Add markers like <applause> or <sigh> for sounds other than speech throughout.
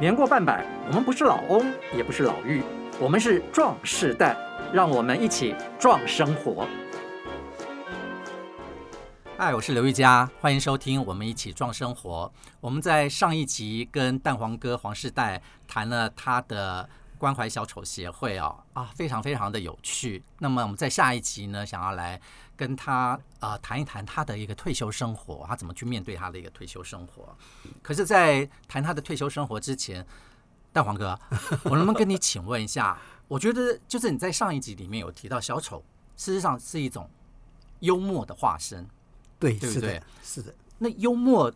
年过半百，我们不是老翁，也不是老妪，我们是壮世代，让我们一起壮生活。嗨，我是刘玉佳，欢迎收听《我们一起壮生活》。我们在上一集跟蛋黄哥黄世代谈了他的关怀小丑协会哦啊，非常非常的有趣。那么我们在下一集呢，想要来跟他啊、呃、谈一谈他的一个退休生活，他怎么去面对他的一个退休生活。可是，在谈他的退休生活之前，蛋黄哥，<laughs> 我能不能跟你请问一下？我觉得就是你在上一集里面有提到小丑，事实上是一种幽默的化身，对，对不对？是的。是的。那幽默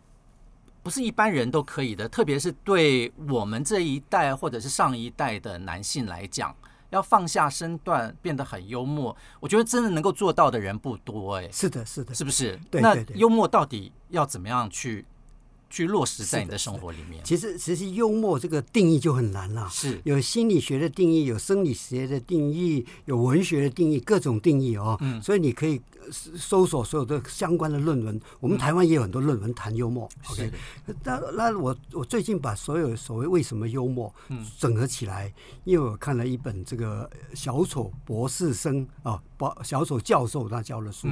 不是一般人都可以的，特别是对我们这一代或者是上一代的男性来讲。要放下身段，变得很幽默，我觉得真的能够做到的人不多哎。是的，是的，是不是？对，那幽默到底要怎么样去去落实在你的生活里面？其实，其实幽默这个定义就很难了。是有心理学的定义，有生理学的定义，有文学的定义，各种定义哦。嗯，所以你可以。搜索所有的相关的论文，我们台湾也有很多论文谈幽默。嗯、OK，那那我我最近把所有所谓为什么幽默整合起来，嗯、因为我看了一本这个小丑博士生啊，博小丑教授他教的书，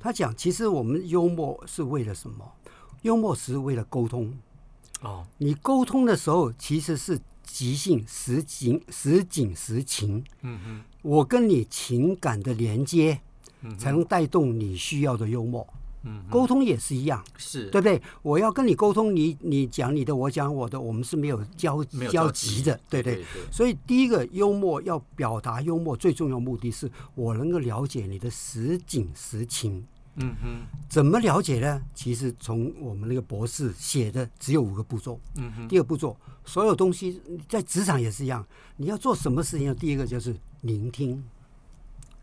他讲其实我们幽默是为了什么？幽默是为了沟通。哦，你沟通的时候其实是即兴实景实景实情。嗯嗯，我跟你情感的连接。才能带动你需要的幽默。嗯，沟通也是一样，是对不对？我要跟你沟通，你你讲你的，我讲我的，我们是没有交交集的，对对。对对，所以第一个幽默要表达幽默，最重要目的是我能够了解你的实景实情。嗯哼，怎么了解呢？其实从我们那个博士写的只有五个步骤。嗯哼，第二步骤，所有东西在职场也是一样，你要做什么事情？第一个就是聆听，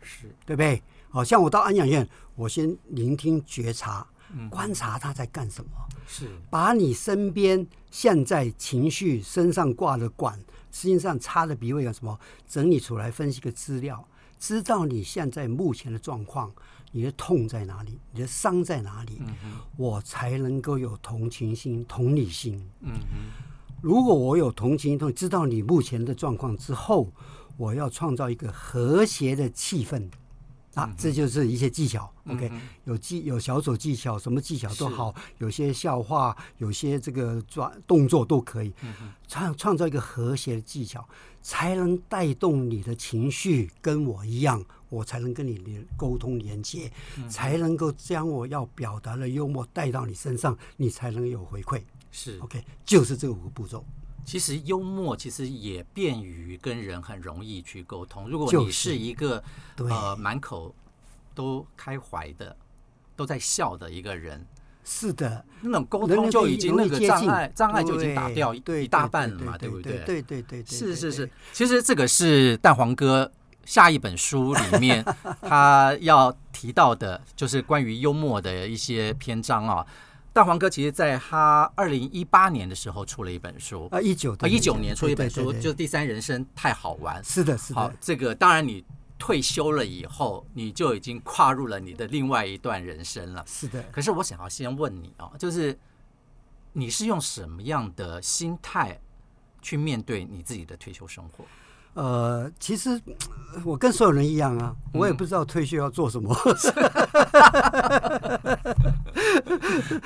是对不对？好像我到安养院，我先聆听觉察，观察他在干什么。是把你身边现在情绪身上挂的管，实际上插的鼻胃有什么，整理出来分析个资料，知道你现在目前的状况，你的痛在哪里，你的伤在哪里，嗯、我才能够有同情心、同理心。嗯如果我有同情心，知道你目前的状况之后，我要创造一个和谐的气氛。啊，这就是一些技巧。OK，有技有小手技巧，什么技巧都好，有些笑话，有些这个抓动作都可以。创、创造一个和谐的技巧，才能带动你的情绪，跟我一样，我才能跟你连沟通连接，才能够将我要表达的幽默带到你身上，你才能有回馈。是 OK，就是这五个步骤。其实幽默其实也便于跟人很容易去沟通。如果你是一个、就是、呃满口都开怀的、都在笑的一个人，是的，那种沟通就已经那个障碍障碍就已经打掉一大半了嘛，对不对？对对对对，是是是。其实这个是蛋黄哥下一本书里面 <laughs> 他要提到的，就是关于幽默的一些篇章啊。蛋黄哥其实在他二零一八年的时候出了一本书啊，一九啊一九年出了一本书，就是《第三人生太好玩》。是的，是的。好，这个当然你退休了以后，你就已经跨入了你的另外一段人生了。是的。可是我想要先问你啊，就是你是用什么样的心态去面对你自己的退休生活？呃，其实我跟所有人一样啊，我也不知道退休要做什么。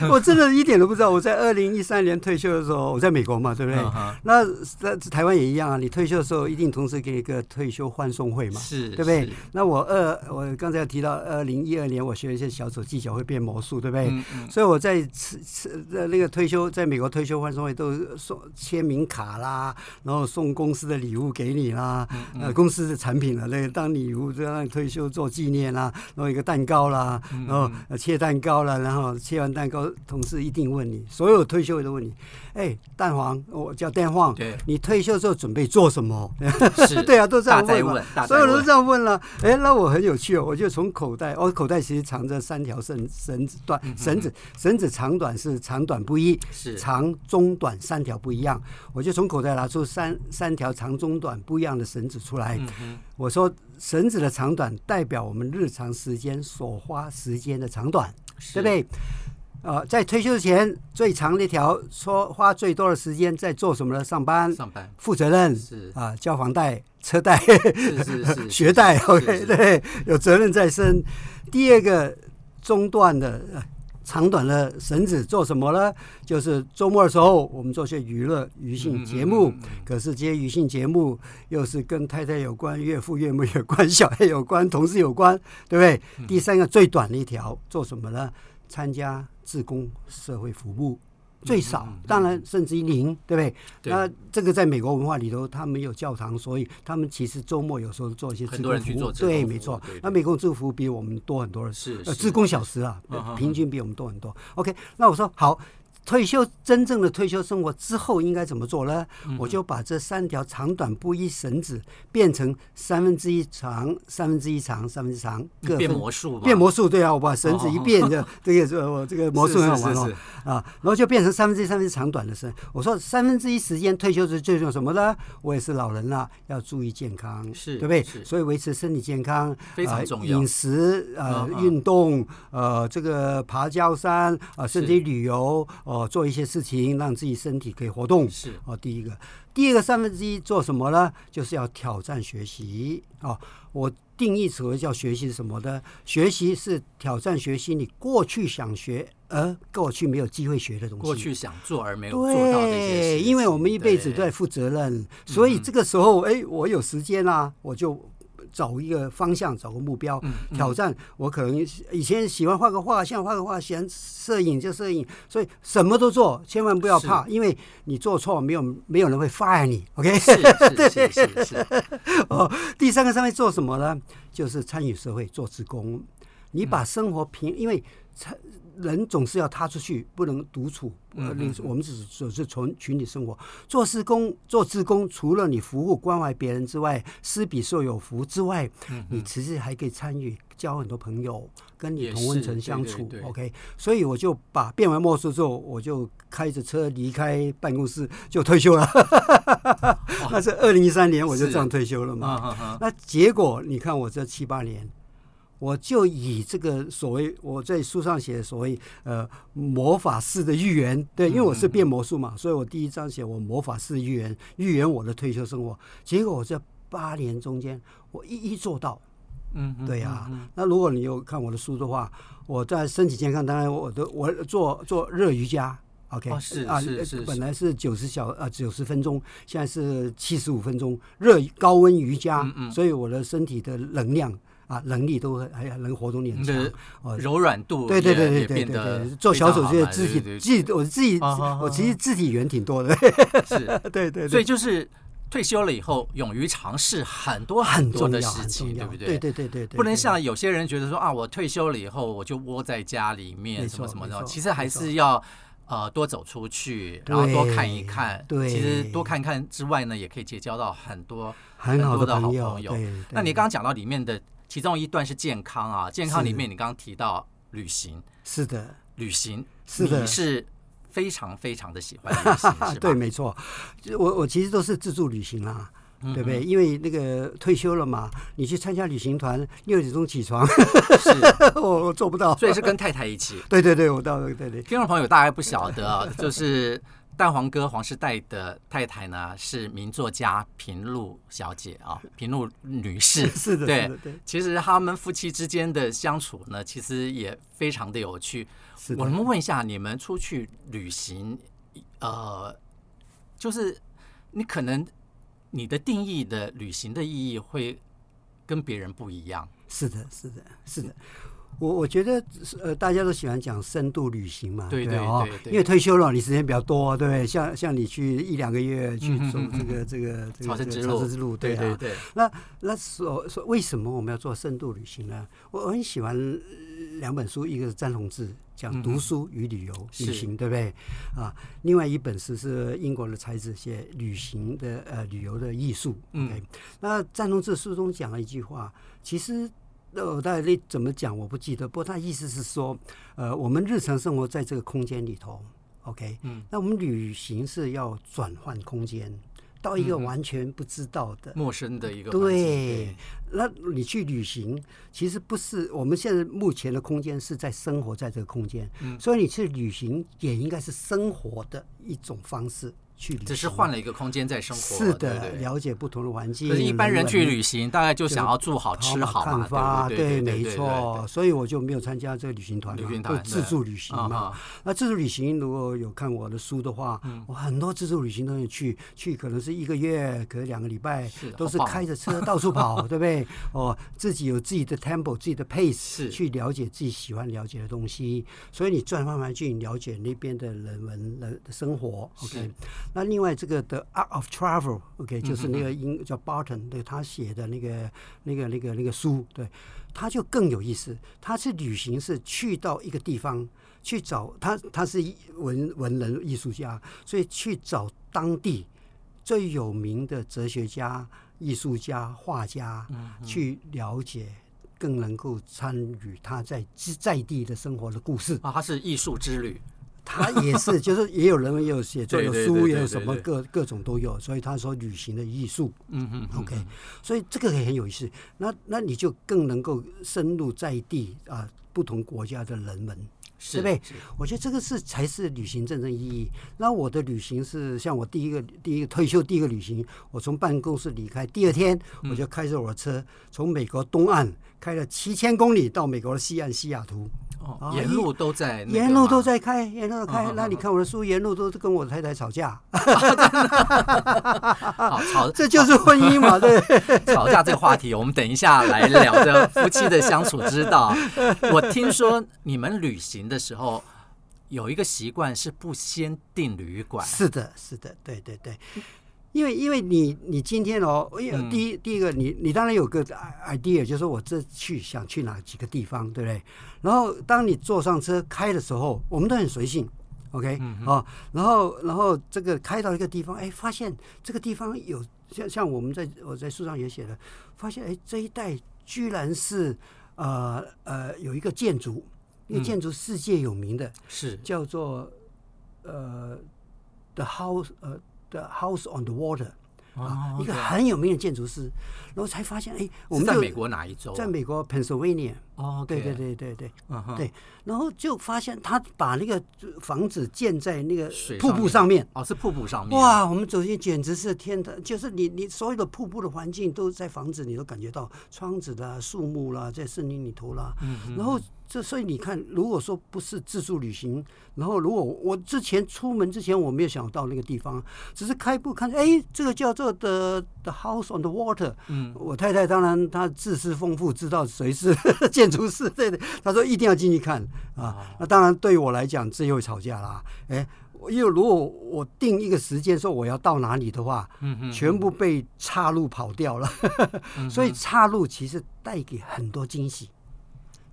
嗯、<laughs> 我真的一点都不知道。我在二零一三年退休的时候，我在美国嘛，对不对？嗯、那在台湾也一样啊。你退休的时候，一定同时给你一个退休欢送会嘛，是，对不对？那我二，我刚才提到二零一二年，我学一些小丑技巧会变魔术，对不对？所以我在吃吃那个退休，在美国退休欢送会都送签名卡啦，然后送公司的礼物给你。啊，呃，公司的产品了，那个当礼物，这样退休做纪念啦，然后一个蛋糕啦，然后切蛋糕了，然后切完蛋糕，同事一定问你，所有退休的都问你，哎，蛋黄，我叫蛋黄，对，你退休之后准备做什么？是，<laughs> 对啊，都这样问，所有人都这样问了，哎，那我很有趣哦，我就从口袋，我口袋其实藏着三条绳绳子短绳子绳子长短是长短不一，是。长中短三条不一样，我就从口袋拿出三三条长中短不一样。这样的绳子出来，嗯、我说绳子的长短代表我们日常时间所花时间的长短，对不对？呃，在退休前最长的一条，说花最多的时间在做什么呢？上班，上班，负责任是啊，交房贷、车贷、是是是 <laughs> 学贷，OK，对，有责任在身。第二个中断的。长短的绳子做什么呢？就是周末的时候，我们做些娱乐、娱性节目。可是这些娱性节目又是跟太太有关、岳父岳母有关、小孩有关、同事有关，对不对？第三个最短的一条做什么呢？参加自工社会服务。最少，当然甚至于零，对不对？对。那这个在美国文化里头，他们有教堂，所以他们其实周末有时候做一些志工服务。对，没错。那美国志工服务比我们多很多，是呃，自工小时啊，平均比我们多很多。OK，那我说好。退休真正的退休生活之后应该怎么做呢？嗯、我就把这三条长短不一绳子变成三分之一长、三分之一长、三分之一长，各变魔术，变魔术对啊！我把绳子一变，哦、这 <laughs> 这个我这个魔术很好玩哦啊！然后就变成三分之一、三分之一长短的绳。我说三分之一时间退休是最重要什么呢？我也是老人了，要注意健康，是对不对？所以维持身体健康非常重要。饮、呃、食呃运动呃这个爬高山啊，甚至于旅游哦，做一些事情，让自己身体可以活动。是哦，第一个，第二个三分之一做什么呢？就是要挑战学习。哦，我定义所谓叫学习是什么呢？学习是挑战学习你过去想学而过去没有机会学的东西。过去想做而没有做到的一些事。因为我们一辈子都在负责任，所以这个时候，哎，我有时间啦，我就。找一个方向，找个目标，嗯嗯、挑战。我可能以前喜欢画个画像，画个画，喜欢摄影就摄影，所以什么都做，千万不要怕，因为你做错，没有没有人会 fire 你。OK，是是是是是。<laughs> 哦，第三个上面做什么呢？就是参与社会，做职工。你把生活平，嗯、因为参。人总是要踏出去，不能独处。呃，我们只是只是从群体生活，做施工，做志工，除了你服务关怀别人之外，施比受有福之外，你其实还可以参与，交很多朋友，跟你同温层相处。OK，所以我就把变完魔术之后，我就开着车离开办公室就退休了。<laughs> 那是二零一三年我就这样退休了嘛。那结果你看我这七八年。我就以这个所谓我在书上写的所谓呃魔法式的预言，对，因为我是变魔术嘛，所以我第一章写我魔法式预言，预言我的退休生活。结果我这八年中间，我一一做到。嗯，对呀。那如果你有看我的书的话，我在身体健康，当然我都我做做热瑜伽，OK，是啊，是是，本来是九十小呃九十分钟，现在是七十五分钟热高温瑜伽，所以我的身体的能量。啊，能力都还能活动力很强，哦，柔软度对对对对对对对，做小手这些肢体，肢我自己我其实肢体语言挺多的，是，<laughs> 对对，所以就是退休了以后，勇于尝试很多很多的事情，对不对？对对对对，不能像有些人觉得说啊，我退休了以后我就窝在家里面什么什么的，其实还是要呃多走出去，然后多看一看，对，其实多看看之外呢，也可以结交到很多很多的好朋友。那你刚刚讲到里面的。其中一段是健康啊，健康里面你刚刚提到旅行，是的，旅行是的，你是非常非常的喜欢旅行，<laughs> 是吧？对，没错，我我其实都是自助旅行啊，对不对？因为那个退休了嘛，你去参加旅行团，六点钟起床，是，<laughs> 我我做不到，所以是跟太太一起。<laughs> 对对对，我到对对。听众朋友大概不晓得啊，就是。蛋黄哥黄世代的太太呢，是名作家平路小姐啊，<laughs> 平路女士。<laughs> 是的，对。其实他们夫妻之间的相处呢，其实也非常的有趣。我们问一下，你们出去旅行，呃，就是你可能你的定义的旅行的意义会跟别人不一样。是的，是的，是的。我我觉得呃，大家都喜欢讲深度旅行嘛，对对对，因为退休了，你时间比较多，对不对？像像你去一两个月去走这个这个这个朝圣之路，对对对。那那所说为什么我们要做深度旅行呢？我很喜欢两本书，一个是詹宏志讲读书与旅游旅行，对不对？啊，另外一本书是英国的才子写旅行的呃旅游的艺术。嗯，那詹宏志书中讲了一句话，其实。呃，大概你怎么讲我不记得，不过他意思是说，呃，我们日常生活在这个空间里头，OK，嗯，那我们旅行是要转换空间，到一个完全不知道的、陌生的一个，对，那你去旅行，其实不是我们现在目前的空间是在生活在这个空间，嗯，所以你去旅行也应该是生活的一种方式。去旅行只是换了一个空间在生活，是的，了解不同的环境。可是一般人去旅行，大概就想要住好、吃好嘛，对，没错。所以我就没有参加这个旅行团，旅行团自助旅行嘛。那自助旅行如果有看我的书的话，我很多自助旅行都有去，去可能是一个月，可能两个礼拜，都是开着车到处跑，<laughs> 对不对？哦，自己有自己的 tempo，自己的 pace，去了解自己喜欢了解的东西。所以你转慢慢去了解那边的人文的生活。OK。那另外这个的《Art of Travel》，OK，就是那个英叫 Barton，对他写的那个那个那个那个书，对，他就更有意思。他是旅行是去到一个地方去找他，他是文文人艺术家，所以去找当地最有名的哲学家、艺术家、画家去了解，更能够参与他在在地的生活的故事啊。他是艺术之旅。他也是，<laughs> 就是也有人也有写作，有书，也有什么各各种都有，所以他说旅行的艺术，嗯嗯，OK，所以这个也很有意思。那那你就更能够深入在地啊，不同国家的人们，对不对？我觉得这个是才是旅行真正意义。那我的旅行是像我第一个第一个退休第一个旅行，我从办公室离开，第二天我就开着我的车从美国东岸开了七千公里到美国的西岸西雅图。哦，沿路都在，沿路都在开，沿路都开。那你看我的书，沿路都是跟我太太吵架。<laughs> 好，吵，<laughs> 这就是婚姻嘛？对，<laughs> 吵架这个话题，我们等一下来聊的夫妻的相处之道。我听说你们旅行的时候有一个习惯是不先订旅馆。是的，是的，对对对。因为因为你你今天哦，因为第一第一个你你当然有个 idea，就是说我这去想去哪几个地方，对不对？然后当你坐上车开的时候，我们都很随性，OK 哦，然后然后这个开到一个地方，哎，发现这个地方有像像我们在我在书上也写了，发现哎这一带居然是呃呃有一个建筑，一个建筑世界有名的，是叫做呃 The House 呃。的 House on the Water 啊，一个很有名的建筑师，然后才发现，哎，我们在美国哪一州？在美国 Pennsylvania。哦，对对对对对，对，然后就发现他把那个房子建在那个瀑布上面。哦，是瀑布上面。哇，我们走进简直是天堂，就是你你所有的瀑布的环境都在房子，你都感觉到窗子啦、树木啦，在森林里头啦。嗯嗯。然后这所以你看，如果说不是自助旅行，然后如果我之前出门之前我没有想到那个地方，只是开步看，哎，这个叫做 The The House on the Water。嗯。我太太当然她知识丰富，知道谁是建。<laughs> 建筑师对的，她说一定要进去看啊。那当然对于我来讲，这又吵架啦。哎，因为如果我定一个时间说我要到哪里的话，嗯全部被岔路跑掉了。所以岔路其实带给很多惊喜。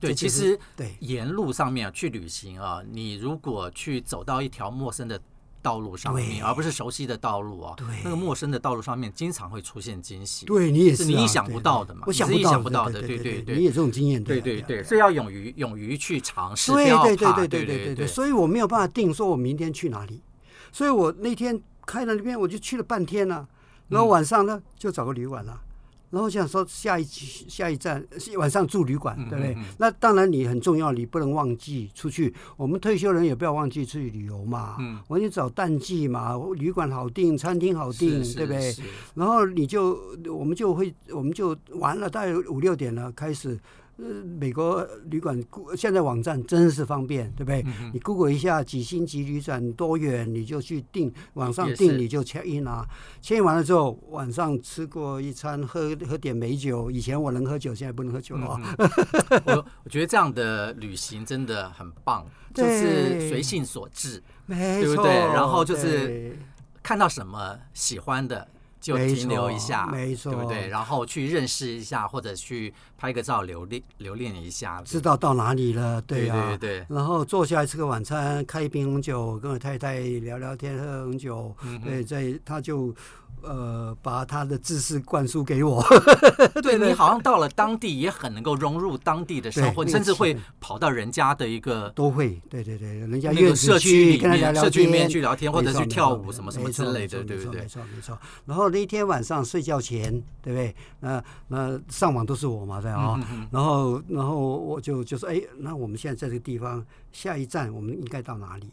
对，其实对沿路上面去旅行啊，你如果去走到一条陌生的。道路上面，而不是熟悉的道路啊。对，那个陌生的道路上面，经常会出现惊喜。对你也是，你意想不到的嘛，我想不到的。对对对，你有这种经验。对对对，所以要勇于勇于去尝试，对对对对对对对。所以我没有办法定说我明天去哪里，所以我那天开了那边，我就去了半天了，然后晚上呢就找个旅馆了。然后想说下一下一站晚上住旅馆，对不对？那当然你很重要，你不能忘记出去。我们退休人也不要忘记出去旅游嘛。嗯，我你找淡季嘛，旅馆好订，餐厅好订，对不对？然后你就我们就会我们就完了，大概五六点了开始。呃，美国旅馆现在网站真是方便，对不对？嗯、你 Google 一下几星级旅馆多远，你就去订，网上订你就 check in 啊。check in 完了之后，晚上吃过一餐，喝喝点美酒。以前我能喝酒，现在不能喝酒了。嗯、<laughs> 我我觉得这样的旅行真的很棒，就是随性所致，对，对不对？然后就是看到什么喜欢的。就停留一下，没错，对不对？然后去认识一下，或者去拍个照留恋留恋一下，知道到哪里了，对啊，对对对。然后坐下来吃个晚餐，开一瓶红酒，跟我太太聊聊天，喝红酒，嗯、对，在他就。呃，把他的知识灌输给我。<laughs> <laughs> 对，你好像到了当地也很能够融入当地的生活，甚至会跑到人家的一个都会，对对对，人家那个社区里面，聊聊社区里面去聊天，或者去跳舞什么什么之类的，对不对？没错没错。然后那一天晚上睡觉前，对不对？那那上网都是我嘛，对啊。然后然后我就就说，哎，那我们现在在这个地方，下一站我们应该到哪里？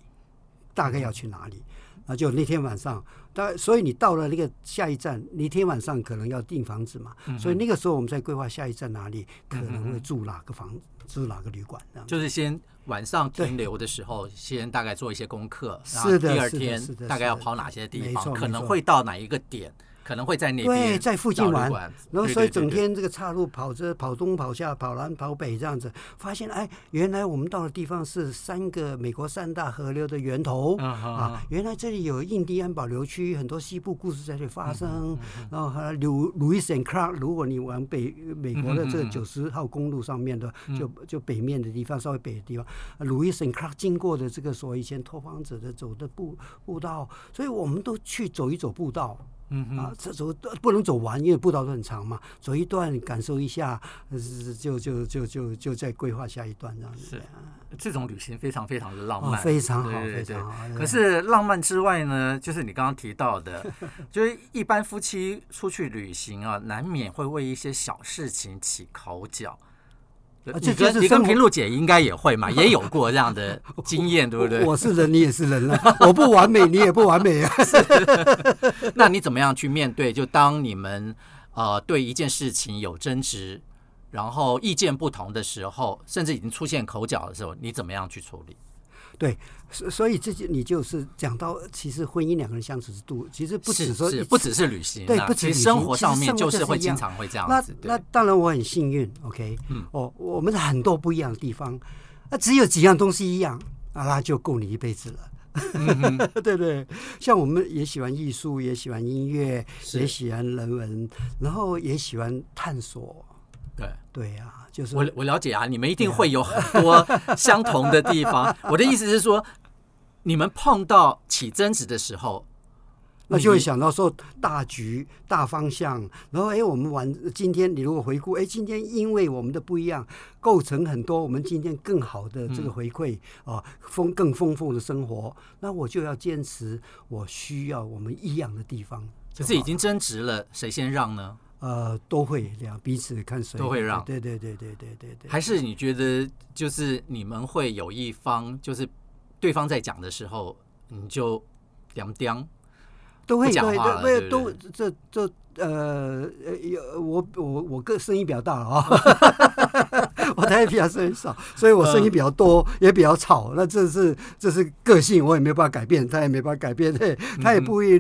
大概要去哪里？那就那天晚上。但所以你到了那个下一站，那天晚上可能要订房子嘛，嗯、所以那个时候我们在规划下一站哪里，可能会住哪个房，嗯、住哪个旅馆。就是先晚上停留的时候，先大概做一些功课，是的，然后第二天大概要跑哪些地方，可能会到哪一个点。可能会在那边对，在附近玩，然后所以整天这个岔路跑着跑东跑下跑南跑北这样子，发现哎，原来我们到的地方是三个美国三大河流的源头。啊，原来这里有印第安保留区，很多西部故事在这里发生。然后还有路路易斯安克拉，如果你往北美国的这个九十号公路上面的，就就北面的地方，稍微北的地方，路易斯安克拉经过的这个所谓以前拓荒者的走的步步道，所以我们都去走一走步道。嗯啊，这走不能走完，因为步道都很长嘛。走一段感受一下，就就就就就再规划下一段这样子。是，这种旅行非常非常的浪漫，哦、非常好，对对对非常好。可是浪漫之外呢，就是你刚刚提到的，<laughs> 就是一般夫妻出去旅行啊，难免会为一些小事情起口角。你跟平路姐应该也会嘛，<laughs> 也有过这样的经验，对不对？我是人，你也是人了。我不完美，你也不完美啊。<laughs> <laughs> 那你怎么样去面对？就当你们呃对一件事情有争执，然后意见不同的时候，甚至已经出现口角的时候，你怎么样去处理？对，所所以这就你就是讲到，其实婚姻两个人相处之度，其实不只说不只是旅行，对，不只是生活上面就是会经常会这样子。那那当然我很幸运，OK，嗯，哦，我们很多不一样的地方，那只有几样东西一样啊，那就够你一辈子了，<laughs> 对对。像我们也喜欢艺术，也喜欢音乐，也喜欢人文，然后也喜欢探索。对对呀。就是我我了解啊，你们一定会有很多相同的地方。我的意思是说，你们碰到起争执的时候，那就会想到说大局大方向。然后哎，我们玩今天，你如果回顾，哎，今天因为我们的不一样，构成很多我们今天更好的这个回馈啊，丰更丰富的生活。那我就要坚持，我需要我们一样的地方。可是已经争执了，谁先让呢？呃，都会两彼此看谁都会让，对对对对对对对。还是你觉得就是你们会有一方，就是对方在讲的时候，你就两两都会讲话对，都这这呃呃，我我我个声音比较大啊。<laughs> 我太太比较声音少，所以我声音比较多，也比较吵。那这是这是个性，我也没办法改变，他也没办法改变。对，他也不会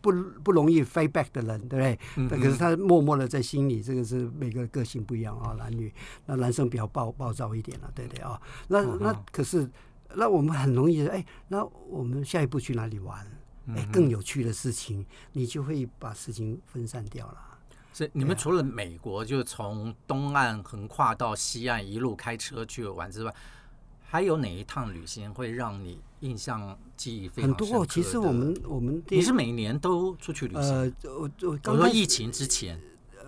不不容易 fight back 的人，对不对？嗯、哼可是他默默的在心里，这个是每个个性不一样啊，男女。那男生比较暴暴躁一点了，对对啊。那那可是那我们很容易哎，那我们下一步去哪里玩？哎，更有趣的事情，你就会把事情分散掉了。所以你们除了美国，就从东岸横跨到西岸，一路开车去玩之外，还有哪一趟旅行会让你印象记忆非常深刻？很多。其实我们我们你是每年都出去旅行？呃，我我刚说疫情之前，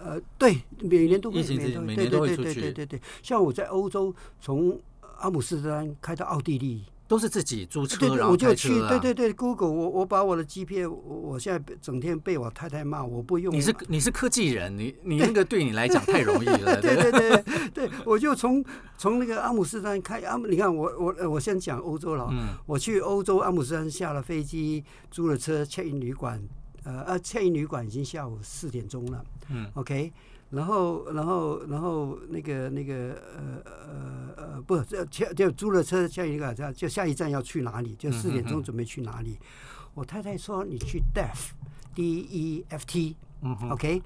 呃，对，每年都会，疫情之前每年都会出去。对对对对，像我在欧洲，从阿姆斯特丹开到奥地利。都是自己租车，对，我就去，对对对，Google，我我把我的 GPS，，我现在整天被我太太骂，我不用。你是你是科技人，你你那个对你来讲太容易了。对 <laughs> 对对 <laughs> 对，我就从从那个阿姆斯特丹开阿姆，你看我我我先讲欧洲了，嗯，我去欧洲阿姆斯特丹下了飞机，租了车，check in 旅馆，呃呃，check in 旅馆已经下午四点钟了，嗯，OK。然后，然后，然后那个那个呃呃呃，不，这就，就租了车，下一个就就下一站要去哪里？就四点钟准备去哪里？我太太说你去 DEF，D E F T，嗯，OK。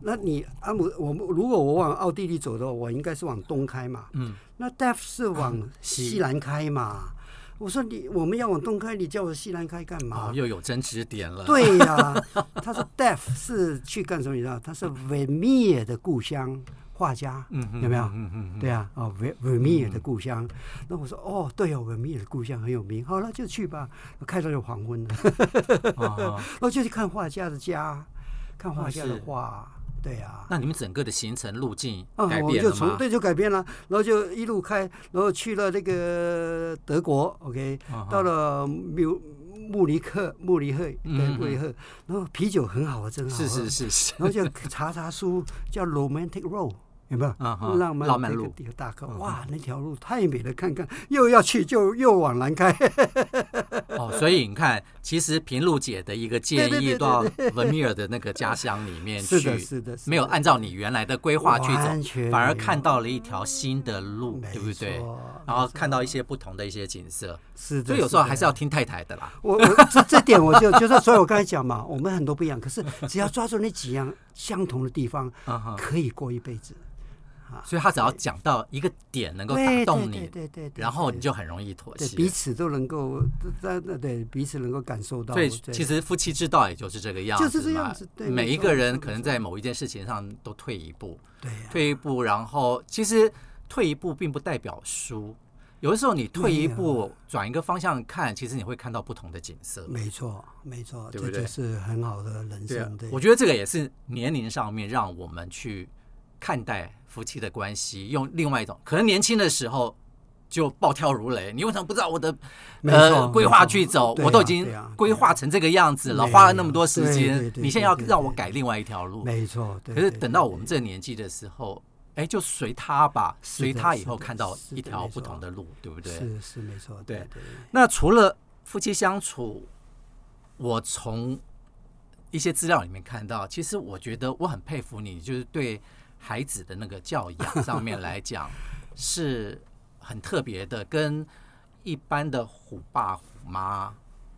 那你阿姆，我们如果我往奥地利走的话，我应该是往东开嘛，嗯，那 DEF 是往西南开嘛。我说你我们要往东开，你叫我西南开干嘛？哦、又有争执点了。对呀、啊，<laughs> 他说 Deaf 是去干什么？你知道，他是 Vermeer 的故乡。画家，嗯、有没有？嗯嗯对啊，哦，维维米尔的故乡。那、嗯、我说，哦，对哦，维米尔的故乡很有名。好了，就去吧。开到就黄昏了，<laughs> <laughs> 然后就去看画家的家，看画家的画。哦、对啊。那你们整个的行程路径改变了吗？我就从对就改变了，然后就一路开，然后去了那个德国，OK，、哦、到了穆慕尼克，慕尼黑，对，慕尼黑。然后啤酒很好喝，真好喝。是是是是。然后就查查书，叫 Romantic Road。有没有？浪漫浪漫路大哥，哇，那条路太美了！看看，又要去就又往南开。哦，所以你看，其实平路姐的一个建议到文米尔的那个家乡里面 <laughs> 去，是的，是的，没有按照你原来的规划去走，反而看到了一条新的路，对不对？然后看到一些不同的一些景色。是的，所以有时候还是要听太太的啦。我我这这点我就就是，所以我刚才讲嘛，我们很多不一样，可是只要抓住那几样相同的地方，<laughs> 可以过一辈子。所以他只要讲到一个点能够打动你，对对，然后你就很容易妥协，彼此都能够在对彼此能够感受到。对，其实夫妻之道也就是这个样子，就是这样子。对，每一个人可能在某一件事情上都退一步，对，退一步，然后其实退一步并不代表输，有的时候你退一步转一个方向看，其实你会看到不同的景色。没错，没错，对不对？是很好的人生。对，我觉得这个也是年龄上面让我们去看待夫妻的关系，用另外一种可能年轻的时候就暴跳如雷，你为什么不知道我的呃规划去走？我都已经规划成这个样子了，花了那么多时间，你现在要让我改另外一条路？没错。可是等到我们这个年纪的时候，哎，就随他吧，随他以后看到一条不同的路，对不对？是是没错。对对。那除了夫妻相处，我从一些资料里面看到，其实我觉得我很佩服你，就是对。孩子的那个教养上面来讲，是很特别的，跟一般的虎爸虎妈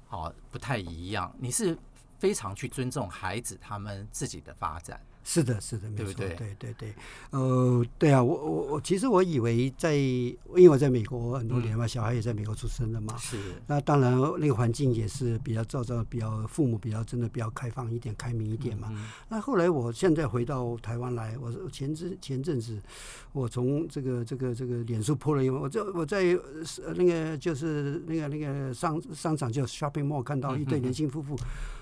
哦不太一样。你是非常去尊重孩子他们自己的发展。是的，是的，没错，对对对对，呃，对啊，我我我其实我以为在，因为我在美国很多年嘛，小孩也在美国出生的嘛，是。那当然，那个环境也是比较照照，比较父母比较真的比较开放一点、开明一点嘛。那后来我现在回到台湾来，我前阵前阵子，我从这个这个这个脸书 po 了一个，我在我在那个就是那个那个商商场叫 shopping mall 看到一对年轻夫妇，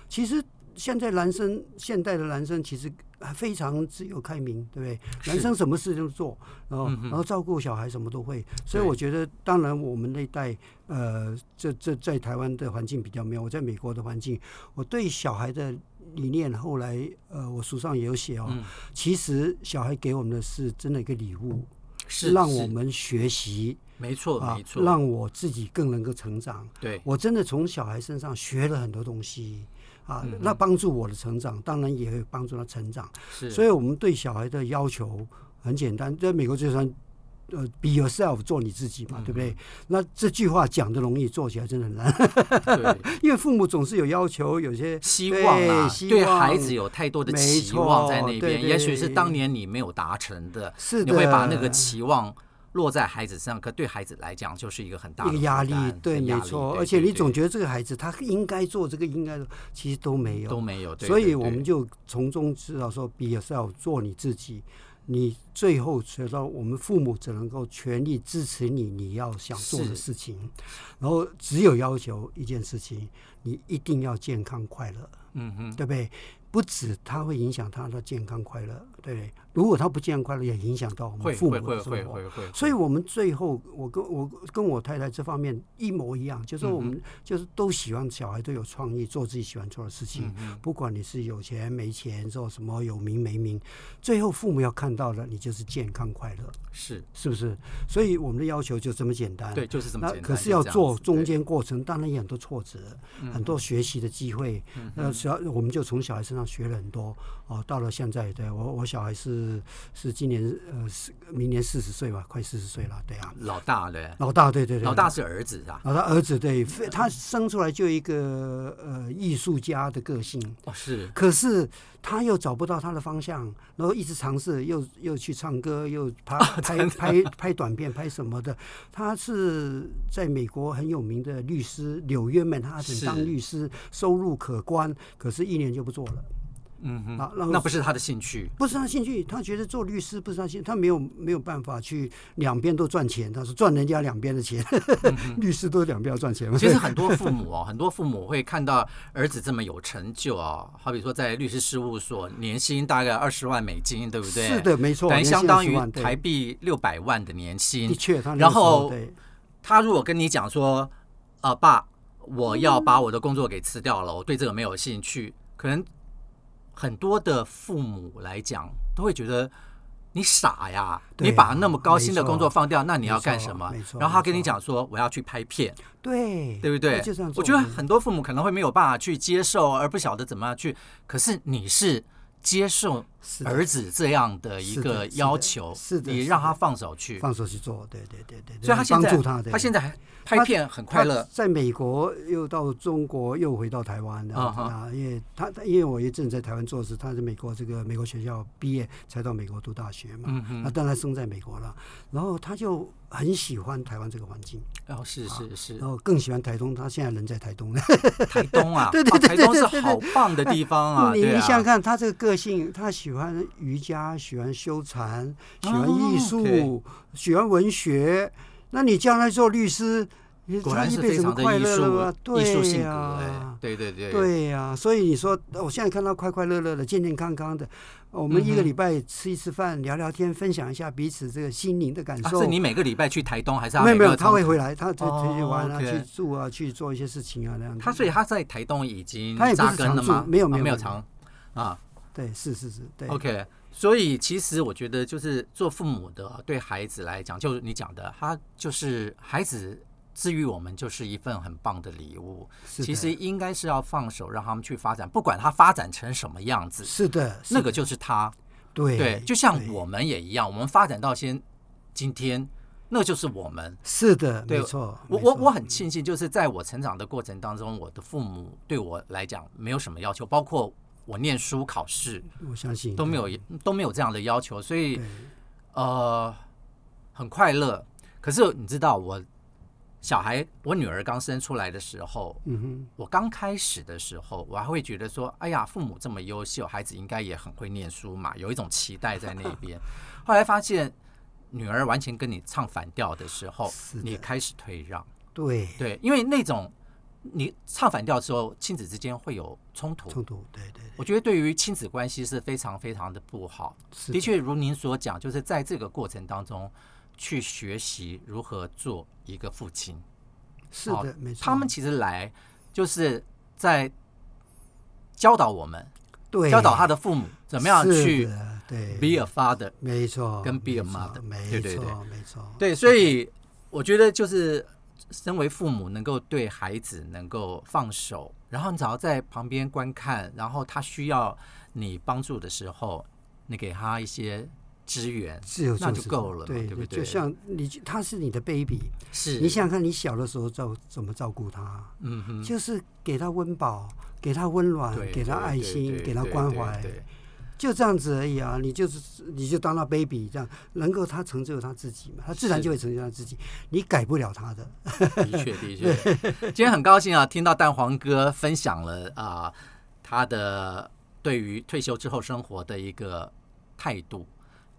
其实。现在男生，现代的男生其实非常自由开明，对不对？男生什么事都做，然后然后照顾小孩，什么都会。所以我觉得，当然我们那代，呃，这这在台湾的环境比较没有。我在美国的环境，我对小孩的理念，后来呃，我书上也有写哦。其实小孩给我们的是真的一个礼物，是让我们学习，没错没错，让我自己更能够成长。对，我真的从小孩身上学了很多东西。啊，那帮助我的成长，当然也会帮助他成长。是，所以我们对小孩的要求很简单，在美国就算呃，be yourself，做你自己嘛，对不对？那这句话讲的容易，做起来真的很难。对，<laughs> 因为父母总是有要求，有些希望啊，对孩子有太多的期望在那边，也许是当年你没有达成的，是的，你会把那个期望。落在孩子身上，可对孩子来讲就是一个很大的压力。对，没错。而且你总觉得这个孩子他应该做这个，应该其实都没有，都没有。所以我们就从中知道说，be yourself，做你自己。你最后学到，我们父母只能够全力支持你，你要想做的事情。然后只有要求一件事情，你一定要健康快乐。嗯哼，对不对？不止他会影响他的健康快乐，对。如果他不健康快乐，也影响到我们父母的生活。所以，我们最后，我跟我跟我太太这方面一模一样，就是我们就是都喜欢小孩都有创意，做自己喜欢做的事情。不管你是有钱没钱，做什么有名没名，最后父母要看到的，你就是健康快乐。是，是不是？所以我们的要求就这么简单。对，就是这么简单。可是要做中间过程，当然也很多挫折。很多学习的机会。那，小我们就从小孩身上学了很多。哦，到了现在，对我我小孩是是今年呃是明年四十岁吧，快四十岁了，对啊。老大的。老大，对对对。老大是儿子啊。老大儿子对，他生出来就一个呃艺术家的个性。哦，是。可是他又找不到他的方向，然后一直尝试，又又去唱歌，又拍拍拍 <laughs> 拍短片，拍什么的。他是在美国很有名的律师，纽约曼哈顿当律师，收入可观，可是一年就不做了。嗯哼，啊，那不是他的兴趣，不是他兴趣，他觉得做律师不是他兴趣，他没有没有办法去两边都赚钱，他说赚人家两边的钱，嗯、<laughs> 律师都两边要赚钱。其实很多父母哦，<laughs> 很多父母会看到儿子这么有成就啊、哦，好比说在律师事务所，年薪大概二十万美金，对不对？是的，没错，等于相当于台币六百万的年薪。的确，他然后他如果跟你讲说，啊，爸，我要把我的工作给辞掉了，我对这个没有兴趣，可能。很多的父母来讲，都会觉得你傻呀！啊、你把那么高薪的工作放掉，那你要干什么？然后他跟你讲说：“我要去拍片。”对，对不对？我觉得很多父母可能会没有办法去接受，而不晓得怎么样去。可是你是。接受儿子这样的一个要求，是的，你让他放手去，放手去做，对对对对，所以他现在他，他现在还拍片很快乐，在美国又到中国又回到台湾的啊，因为他因为我一阵在台湾做事，他在美国这个美国学校毕业才到美国读大学嘛，那当然生在美国了，然后他就。很喜欢台湾这个环境，哦，是是是，然后更喜欢台东，他现在人在台东 <laughs> 呢。<laughs> 台东啊，对对对，台东是好棒的地方啊！你你想想看，他这个个性，他喜欢瑜伽，喜欢修禅，喜欢艺术，喜欢文学。那你将来做律师，果然是非常的艺术，艺术性格，对对对，对呀。所以你说，我现在看到快快乐乐的，健健康康的。我们一个礼拜吃一次饭，聊聊天，分享一下彼此这个心灵的感受。啊、是你每个礼拜去台东还是？没有没有，他会回来，他他出去玩啊，哦 okay、去住啊，去做一些事情啊，那样子。他所以他在台东已经扎根了吗？没有没有没有长啊。对，是是是，对。OK，所以其实我觉得，就是做父母的对孩子来讲，就是你讲的，他就是孩子。治愈我们就是一份很棒的礼物，其实应该是要放手让他们去发展，不管他发展成什么样子，是的，那个就是他，对对，就像我们也一样，我们发展到先今天，那就是我们，是的，没错。我我我很庆幸，就是在我成长的过程当中，我的父母对我来讲没有什么要求，包括我念书考试，我相信都没有都没有这样的要求，所以呃很快乐。可是你知道我。小孩，我女儿刚生出来的时候，嗯哼，我刚开始的时候，我还会觉得说，哎呀，父母这么优秀，孩子应该也很会念书嘛，有一种期待在那边。<laughs> 后来发现，女儿完全跟你唱反调的时候，你开始退让。对对，因为那种你唱反调的时候，亲子之间会有冲突。冲突，对对。我觉得对于亲子关系是非常非常的不好。的确，如您所讲，就是在这个过程当中。去学习如何做一个父亲，是的，没错。他们其实来就是在教导我们，对，教导他的父母怎么样去对 be a father，没错，跟 be a mother，没错，对对对，没错。对，所以我觉得就是身为父母，能够对孩子能够放手，然后你只要在旁边观看，然后他需要你帮助的时候，你给他一些。支援是有，那就够了，对对不对？就像你，他是你的 baby，是你想想看，你小的时候照怎么照顾他？嗯哼，就是给他温饱，给他温暖，给他爱心，给他关怀，就这样子而已啊！你就是你就当他 baby 这样，能够他成就他自己嘛，他自然就会成就他自己，你改不了他的。的确的确，今天很高兴啊，听到蛋黄哥分享了啊，他的对于退休之后生活的一个态度。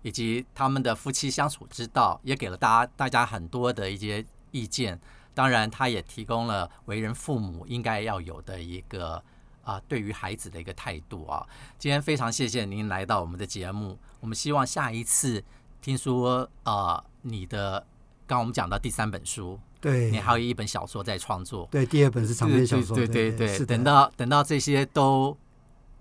以及他们的夫妻相处之道，也给了大家大家很多的一些意见。当然，他也提供了为人父母应该要有的一个啊、呃，对于孩子的一个态度啊。今天非常谢谢您来到我们的节目。我们希望下一次听说啊、呃，你的刚刚我们讲到第三本书，对，你还有一本小说在创作，对，第二本是长篇小说，对对对，对。等到等到这些都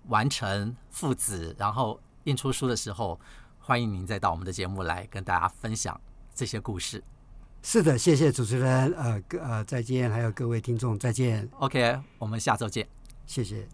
完成父子，然后印出书的时候。欢迎您再到我们的节目来跟大家分享这些故事。是的，谢谢主持人，呃，各呃再见，还有各位听众再见。OK，我们下周见，谢谢。